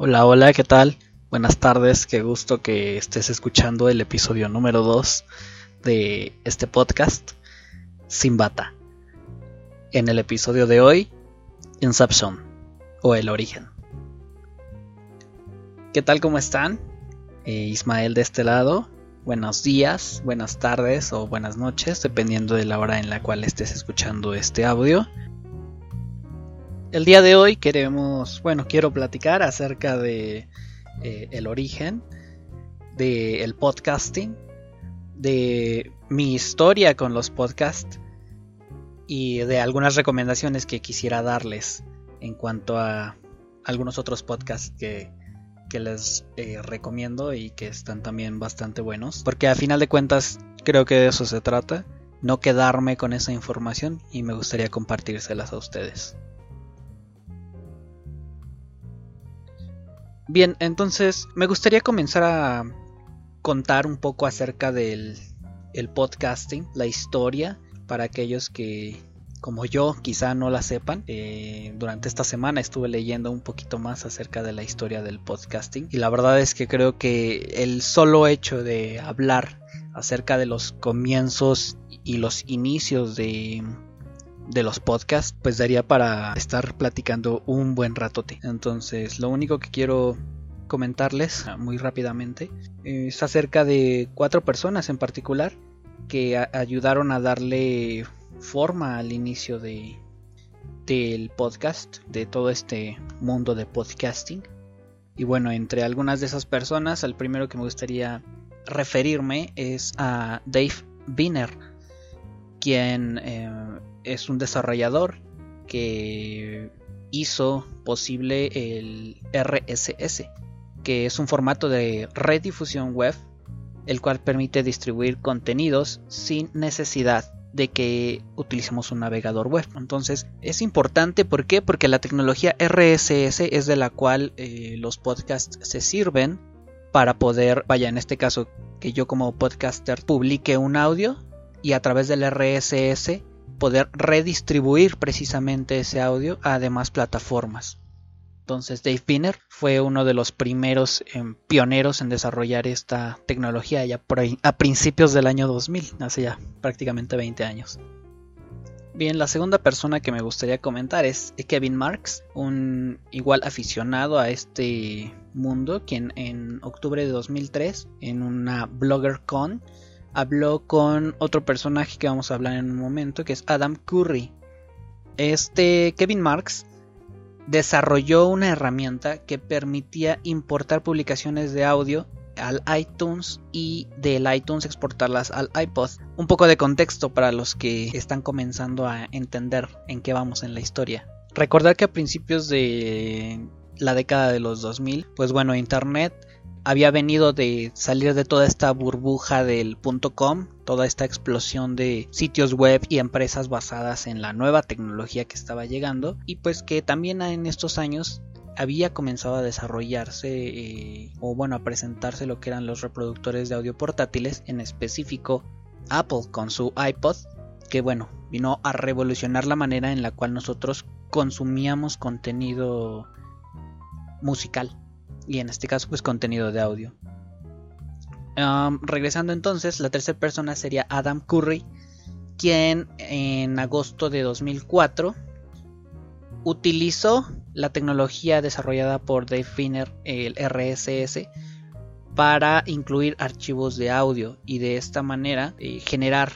Hola, hola, ¿qué tal? Buenas tardes, qué gusto que estés escuchando el episodio número 2 de este podcast, Sin Bata. En el episodio de hoy, Inception, o El Origen. ¿Qué tal, cómo están? Eh, Ismael de este lado. Buenos días, buenas tardes o buenas noches, dependiendo de la hora en la cual estés escuchando este audio. El día de hoy queremos, bueno, quiero platicar acerca de eh, el origen del podcasting, de mi historia con los podcasts y de algunas recomendaciones que quisiera darles en cuanto a algunos otros podcasts que, que les eh, recomiendo y que están también bastante buenos. Porque a final de cuentas creo que de eso se trata, no quedarme con esa información y me gustaría compartírselas a ustedes. Bien, entonces me gustaría comenzar a contar un poco acerca del el podcasting, la historia, para aquellos que como yo quizá no la sepan. Eh, durante esta semana estuve leyendo un poquito más acerca de la historia del podcasting y la verdad es que creo que el solo hecho de hablar acerca de los comienzos y los inicios de de los podcasts, pues daría para estar platicando un buen ratote. Entonces, lo único que quiero comentarles ah, muy rápidamente es acerca de cuatro personas en particular que ayudaron a darle forma al inicio de del podcast, de todo este mundo de podcasting. Y bueno, entre algunas de esas personas, el primero que me gustaría referirme es a Dave Biner, quien eh, es un desarrollador que hizo posible el RSS, que es un formato de redifusión web, el cual permite distribuir contenidos sin necesidad de que utilicemos un navegador web. Entonces es importante, ¿por qué? Porque la tecnología RSS es de la cual eh, los podcasts se sirven para poder, vaya, en este caso, que yo como podcaster publique un audio y a través del RSS poder redistribuir precisamente ese audio a demás plataformas. Entonces Dave Pinner fue uno de los primeros em, pioneros en desarrollar esta tecnología ya a principios del año 2000, hace ya prácticamente 20 años. Bien, la segunda persona que me gustaría comentar es Kevin Marks, un igual aficionado a este mundo, quien en octubre de 2003, en una BloggerCon, habló con otro personaje que vamos a hablar en un momento, que es Adam Curry. Este Kevin Marks desarrolló una herramienta que permitía importar publicaciones de audio al iTunes y del iTunes exportarlas al iPod. Un poco de contexto para los que están comenzando a entender en qué vamos en la historia. Recordar que a principios de la década de los 2000, pues bueno, Internet había venido de salir de toda esta burbuja del .com, toda esta explosión de sitios web y empresas basadas en la nueva tecnología que estaba llegando y pues que también en estos años había comenzado a desarrollarse eh, o bueno a presentarse lo que eran los reproductores de audio portátiles en específico Apple con su iPod que bueno vino a revolucionar la manera en la cual nosotros consumíamos contenido musical y en este caso pues contenido de audio. regresando entonces, la tercera persona sería Adam Curry, quien en agosto de 2004 utilizó la tecnología desarrollada por Dave Finner, el RSS, para incluir archivos de audio y de esta manera eh, generar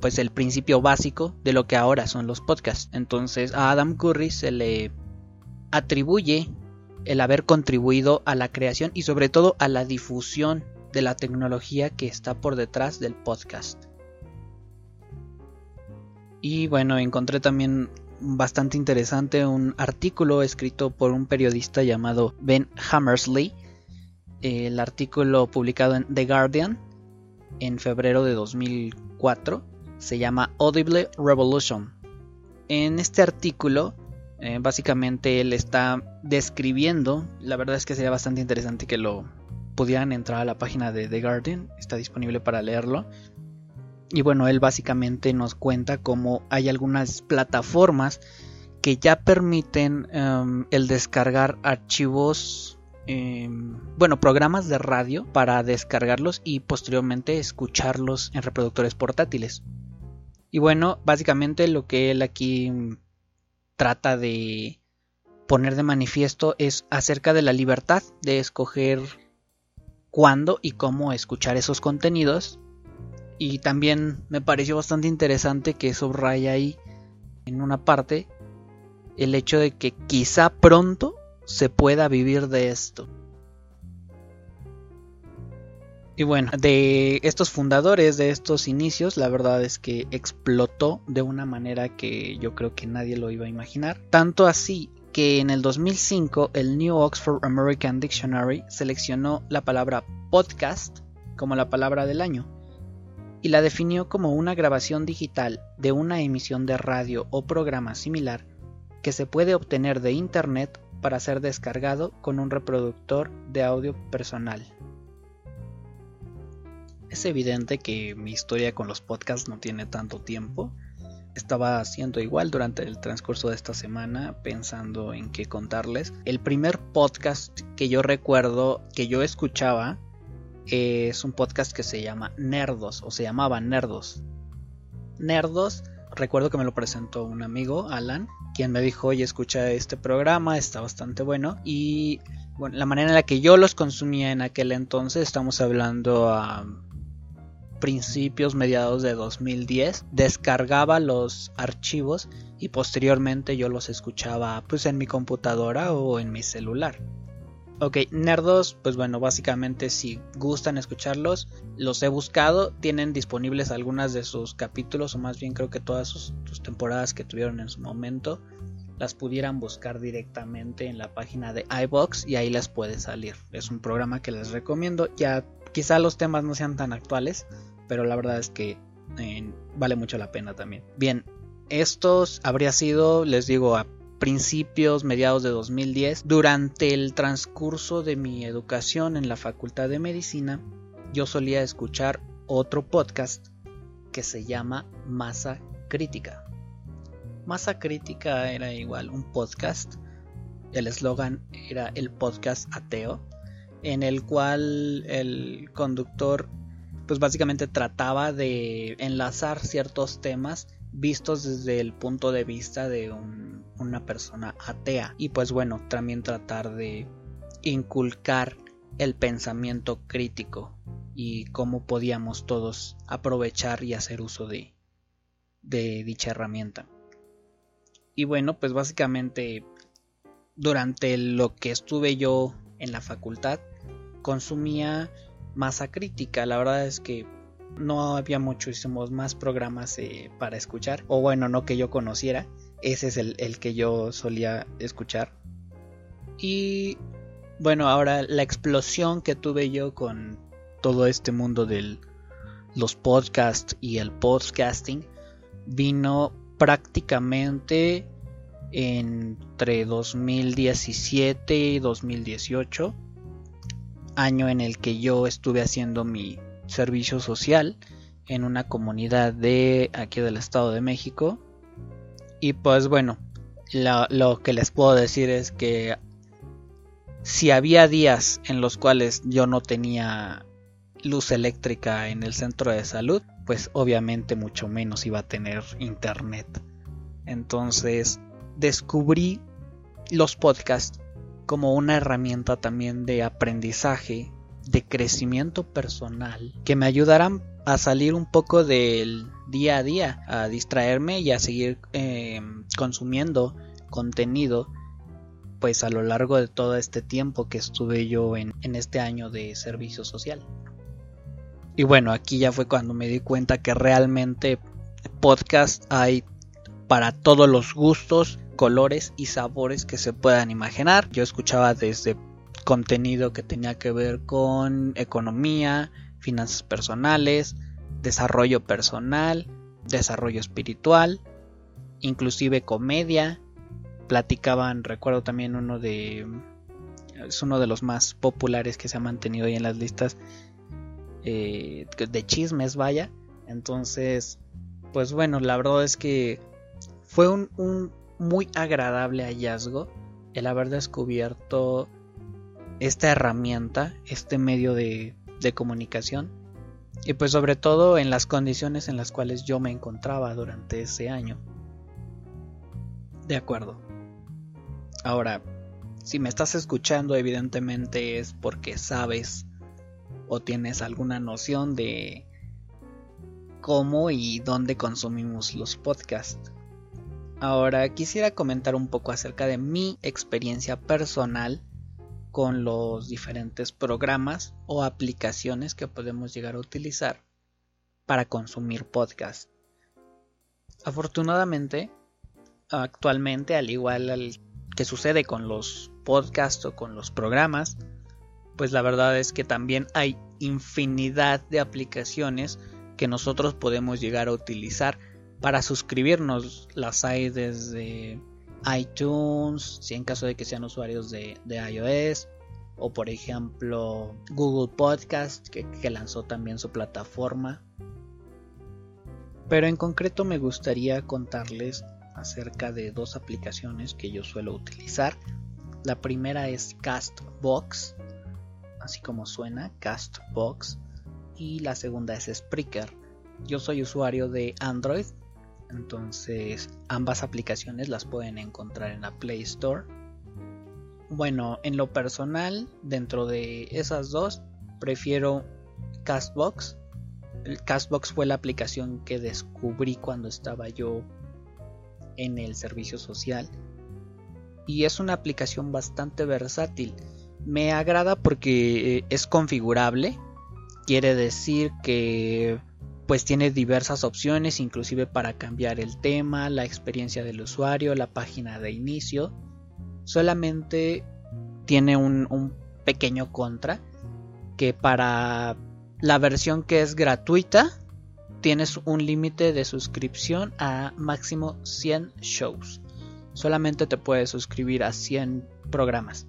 pues el principio básico de lo que ahora son los podcasts. Entonces a Adam Curry se le atribuye el haber contribuido a la creación y sobre todo a la difusión de la tecnología que está por detrás del podcast. Y bueno, encontré también bastante interesante un artículo escrito por un periodista llamado Ben Hammersley. El artículo publicado en The Guardian en febrero de 2004 se llama Audible Revolution. En este artículo eh, básicamente él está describiendo, la verdad es que sería bastante interesante que lo pudieran entrar a la página de The Guardian, está disponible para leerlo. Y bueno, él básicamente nos cuenta cómo hay algunas plataformas que ya permiten em, el descargar archivos, em, bueno, programas de radio para descargarlos y posteriormente escucharlos en reproductores portátiles. Y bueno, básicamente lo que él aquí trata de poner de manifiesto es acerca de la libertad de escoger cuándo y cómo escuchar esos contenidos. Y también me pareció bastante interesante que subraya ahí en una parte el hecho de que quizá pronto se pueda vivir de esto. Y bueno, de estos fundadores, de estos inicios, la verdad es que explotó de una manera que yo creo que nadie lo iba a imaginar. Tanto así que en el 2005 el New Oxford American Dictionary seleccionó la palabra podcast como la palabra del año y la definió como una grabación digital de una emisión de radio o programa similar que se puede obtener de Internet para ser descargado con un reproductor de audio personal. Es evidente que mi historia con los podcasts no tiene tanto tiempo. Estaba haciendo igual durante el transcurso de esta semana pensando en qué contarles. El primer podcast que yo recuerdo que yo escuchaba es un podcast que se llama Nerdos o se llamaba Nerdos. Nerdos, recuerdo que me lo presentó un amigo, Alan, quien me dijo, oye, escucha este programa, está bastante bueno. Y bueno, la manera en la que yo los consumía en aquel entonces, estamos hablando a principios, mediados de 2010, descargaba los archivos y posteriormente yo los escuchaba pues en mi computadora o en mi celular. Ok, Nerdos, pues bueno, básicamente si gustan escucharlos, los he buscado, tienen disponibles algunas de sus capítulos, o más bien creo que todas sus, sus, temporadas que tuvieron en su momento, las pudieran buscar directamente en la página de iBox y ahí les puede salir. Es un programa que les recomiendo, ya quizá los temas no sean tan actuales, pero la verdad es que vale mucho la pena también. Bien, estos habría sido, les digo, a principios, mediados de 2010. Durante el transcurso de mi educación en la Facultad de Medicina, yo solía escuchar otro podcast que se llama Masa Crítica. Masa Crítica era igual un podcast. El eslogan era el podcast ateo, en el cual el conductor pues básicamente trataba de enlazar ciertos temas vistos desde el punto de vista de una persona atea. Y pues bueno también tratar de inculcar el pensamiento crítico y cómo podíamos todos aprovechar y hacer uso de, de dicha herramienta. Y bueno pues básicamente durante lo que estuve yo en la facultad consumía masa crítica. La verdad es que no había muchísimos más programas eh, para escuchar. O bueno, no que yo conociera. Ese es el, el, que yo solía escuchar. Y Bueno, ahora la explosión que tuve yo con todo este mundo de los podcasts y el podcasting vino prácticamente entre 2017 y 2018, año en el que yo estuve haciendo mi servicio social en una comunidad de aquí del Estado de México. Y pues bueno, lo, que les puedo decir es que si había días en los cuales yo no tenía luz eléctrica en el centro de salud, pues obviamente mucho menos iba a tener internet. Entonces descubrí los podcasts como una herramienta también de aprendizaje, de crecimiento personal, que me ayudarán a salir un poco del día a día, a distraerme y a seguir eh, consumiendo contenido pues a lo largo de todo este tiempo que estuve yo en, en este año de servicio social. Y bueno, aquí ya fue cuando me di cuenta que realmente podcast hay para todos los gustos, colores y sabores que se puedan imaginar. Yo escuchaba desde contenido que tenía que ver con economía, finanzas personales, desarrollo personal, desarrollo espiritual, inclusive comedia. Platicaban, recuerdo también uno de... Es uno de los más populares que se ha mantenido ahí en las listas eh, de chismes, vaya. Entonces, pues bueno, la verdad es que fue un muy agradable hallazgo el haber descubierto esta herramienta, este medio de, comunicación y pues sobre todo en las condiciones en las cuales yo me encontraba durante ese año. De acuerdo. Ahora, si me estás escuchando evidentemente es porque sabes o tienes alguna noción de cómo y dónde consumimos los podcasts. Ahora quisiera comentar un poco acerca de mi experiencia personal con los diferentes programas o aplicaciones que podemos llegar a utilizar para consumir podcast. Afortunadamente, actualmente, al igual que sucede con los podcasts o con los programas, pues la verdad es que también hay infinidad de aplicaciones que nosotros podemos llegar a utilizar para suscribirnos. Las hay desde iTunes, si en caso de que sean usuarios de, iOS, o por ejemplo Google Podcast, que, que lanzó también su plataforma. Pero en concreto me gustaría contarles acerca de dos aplicaciones que yo suelo utilizar. La primera es Castbox, así como suena, Castbox. Y la segunda es Spreaker. Yo soy usuario de Android entonces ambas aplicaciones las pueden encontrar en la Play Store. Bueno, en lo personal, dentro de esas dos, prefiero Castbox. Castbox fue la aplicación que descubrí cuando estaba yo en el servicio social. Y es una aplicación bastante versátil. Me agrada porque eh, es configurable. Quiere decir que pues tiene diversas opciones, inclusive para cambiar el tema, la experiencia del usuario, la página de inicio. Solamente tiene un, pequeño contra, que para la versión que es gratuita, tienes un límite de suscripción a máximo 100 shows. Solamente te puedes suscribir a 100 programas.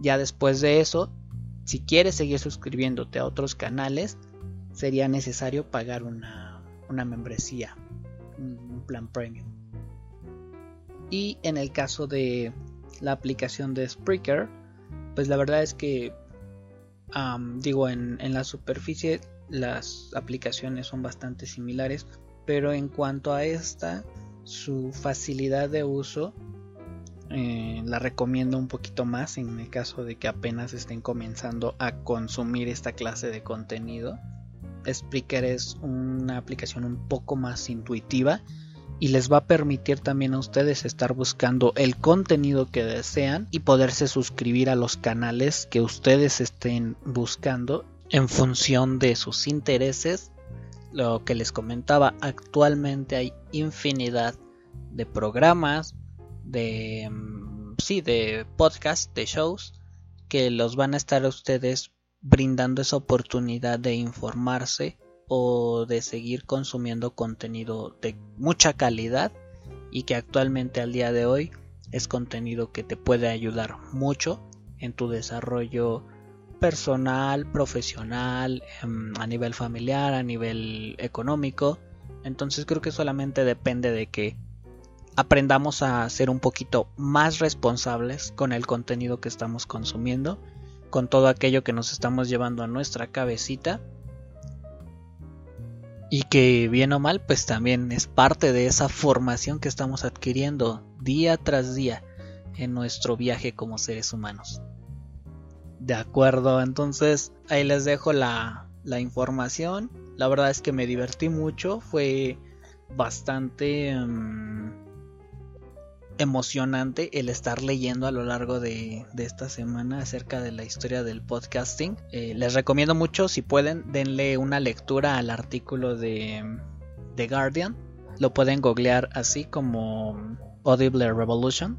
Ya después de eso, si quieres seguir suscribiéndote a otros canales, sería necesario pagar una, una membresía, un plan premium. Y en el caso de la aplicación de Spreaker, pues la verdad es que, digo, en, en la superficie las aplicaciones son bastante similares, pero en cuanto a esta, su facilidad de uso eh, la recomiendo un poquito más en el caso de que apenas estén comenzando a consumir esta clase de contenido. Spreaker es una aplicación un poco más intuitiva y les va a permitir también a ustedes estar buscando el contenido que desean y poderse suscribir a los canales que ustedes estén buscando en función de sus intereses. Lo que les comentaba, actualmente hay infinidad de programas, de mm, sí, de podcasts, de shows que los van a estar a ustedes brindando esa oportunidad de informarse o de seguir consumiendo contenido de mucha calidad y que actualmente al día de hoy es contenido que te puede ayudar mucho en tu desarrollo personal, profesional, em, a nivel familiar, a nivel económico. Entonces creo que solamente depende de que aprendamos a ser un poquito más responsables con el contenido que estamos consumiendo, con todo aquello que nos estamos llevando a nuestra cabecita y que bien o mal pues también es parte de esa formación que estamos adquiriendo día tras día en nuestro viaje como seres humanos. De acuerdo, entonces ahí les dejo la, información. La verdad es que me divertí mucho, fue bastante um, emocionante el estar leyendo a lo largo de, de, esta semana acerca de la historia del podcasting. Eh, les recomiendo mucho, si pueden, denle una lectura al artículo de The Guardian. Lo pueden googlear así como Audible Revolution.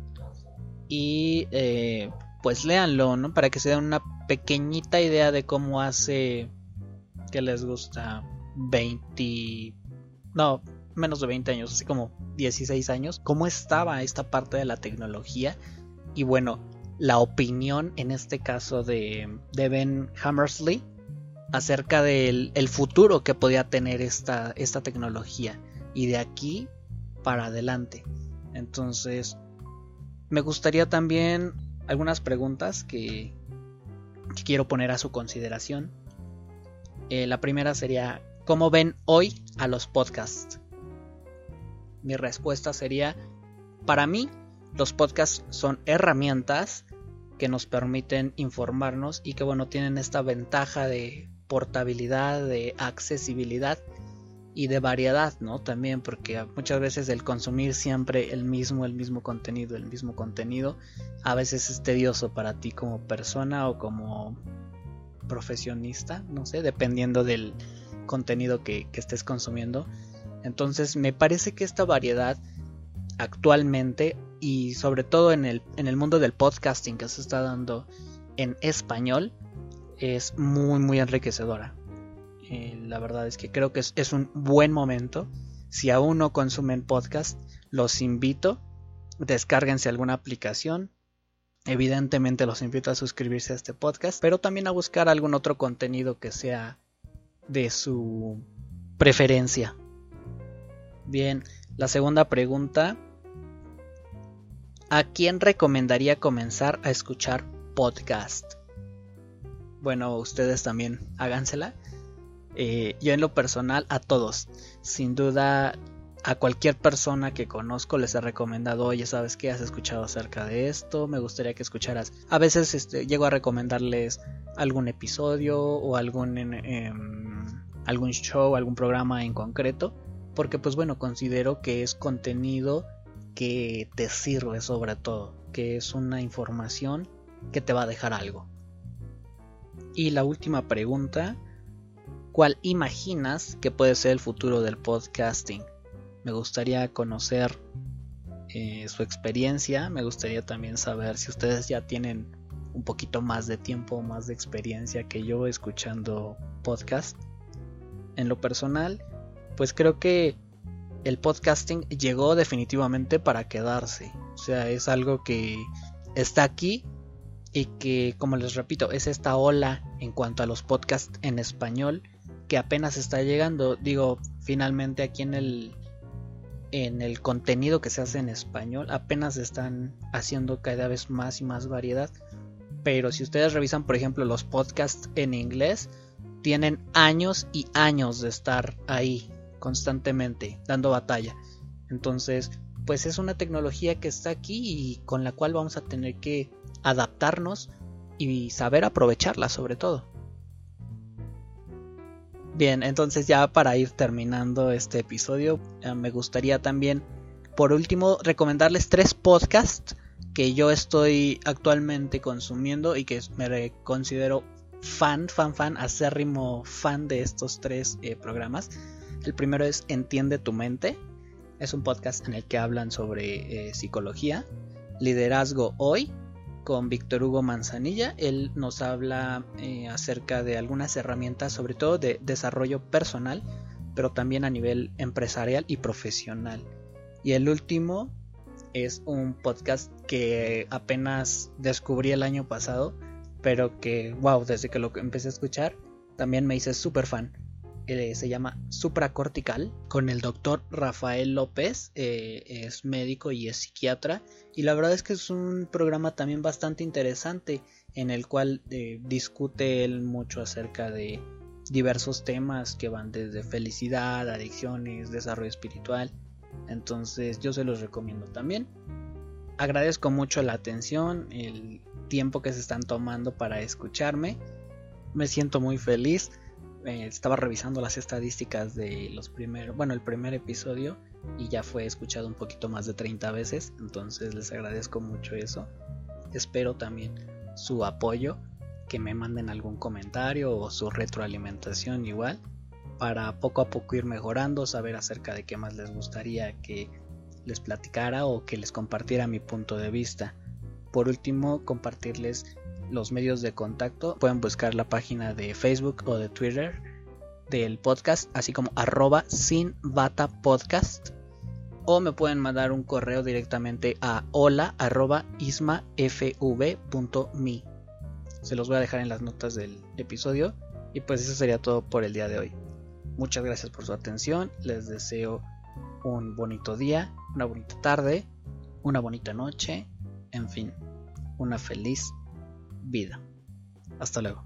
Y eh, pues léanlo, ¿no? Para que se den una pequeñita idea de cómo hace que les gusta 20... No, menos de 20 años, así como 16 años, cómo estaba esta parte de la tecnología. Y bueno, la opinión en este caso de, de Ben Hammersley acerca del el futuro que podía tener esta, esta tecnología. Y de aquí para adelante. Entonces, me gustaría también algunas preguntas que, quiero poner a su consideración. Eh, la primera sería, ¿cómo ven hoy a los podcasts? Mi respuesta sería, para mí, los podcasts son herramientas que nos permiten informarnos y que bueno, tienen esta ventaja de portabilidad, de accesibilidad y de variedad, ¿no? También porque muchas veces el consumir siempre el mismo, el mismo contenido, el mismo contenido, a veces es tedioso para ti como persona o como profesionista, no sé, dependiendo del contenido que, que estés consumiendo. Entonces me parece que esta variedad actualmente y sobre todo en el, en el mundo del podcasting que se está dando en español es muy muy enriquecedora. Eh, la verdad es que creo que es, un buen momento. Si aún no consumen podcast, los invito. Descárguense alguna aplicación. Evidentemente los invito a suscribirse a este podcast, pero también a buscar algún otro contenido que sea de su preferencia. Bien, la segunda pregunta. ¿A quién recomendaría comenzar a escuchar podcast? Bueno, ustedes también hágansela. Eh, yo en lo personal a todos, sin duda a cualquier persona que conozco les he recomendado, oye, ¿sabes qué? ¿Has escuchado acerca de esto? Me gustaría que escucharas. A veces este, llego a recomendarles algún episodio o algún, em, algún show, algún programa en concreto, porque pues bueno, considero que es contenido que te sirve sobre todo, que es una información que te va a dejar algo. Y la última pregunta ¿Cuál imaginas que puede ser el futuro del podcasting? Me gustaría conocer eh, su experiencia, me gustaría también saber si ustedes ya tienen un poquito más de tiempo, más de experiencia que yo escuchando podcast. En lo personal, pues creo que el podcasting llegó definitivamente para quedarse. O sea, es algo que está aquí y que, como les repito, es esta ola en cuanto a los podcasts en español que apenas está llegando. Digo, finalmente aquí en el en el contenido que se hace en español apenas están haciendo cada vez más y más variedad. Pero si ustedes revisan, por ejemplo, los podcasts en inglés, tienen años y años de estar ahí constantemente dando batalla. Entonces, pues es una tecnología que está aquí y con la cual vamos a tener que adaptarnos y saber aprovecharla sobre todo. Bien, entonces ya para ir terminando este episodio, eh, me gustaría también, por último, recomendarles tres podcasts que yo estoy actualmente consumiendo y que me considero fan, fan, fan, acérrimo fan de estos tres eh, programas. El primero es Entiende tu mente. Es un podcast en el que hablan sobre eh, psicología, liderazgo hoy con Víctor Hugo Manzanilla. Él nos habla eh, acerca de algunas herramientas, sobre todo de desarrollo personal, pero también a nivel empresarial y profesional. Y el último es un podcast que apenas descubrí el año pasado, pero que, wow, desde que lo empecé a escuchar, también me hice súper fan. Se llama Supracortical con el doctor Rafael López, eh, es médico y es psiquiatra y la verdad es que es un programa también bastante interesante en el cual eh, discute él mucho acerca de diversos temas que van desde felicidad, adicciones, desarrollo espiritual, entonces yo se los recomiendo también. Agradezco mucho la atención, el tiempo que se están tomando para escucharme, me siento muy feliz eh, estaba revisando las estadísticas de los primeros, bueno, el primer episodio y ya fue escuchado un poquito más de 30 veces, entonces les agradezco mucho eso. Espero también su apoyo, que me manden algún comentario o su retroalimentación igual, para poco a poco ir mejorando, saber acerca de qué más les gustaría que les platicara o que les compartiera mi punto de vista. Por último, compartirles los medios de contacto. Pueden buscar la página de Facebook o de Twitter del podcast, así como arroba sin bata podcast. O me pueden mandar un correo directamente a hola. Se los voy a dejar en las notas del episodio. Y pues eso sería todo por el día de hoy. Muchas gracias por su atención. Les deseo un bonito día, una bonita tarde, una bonita noche, en fin, una feliz vida. Hasta luego.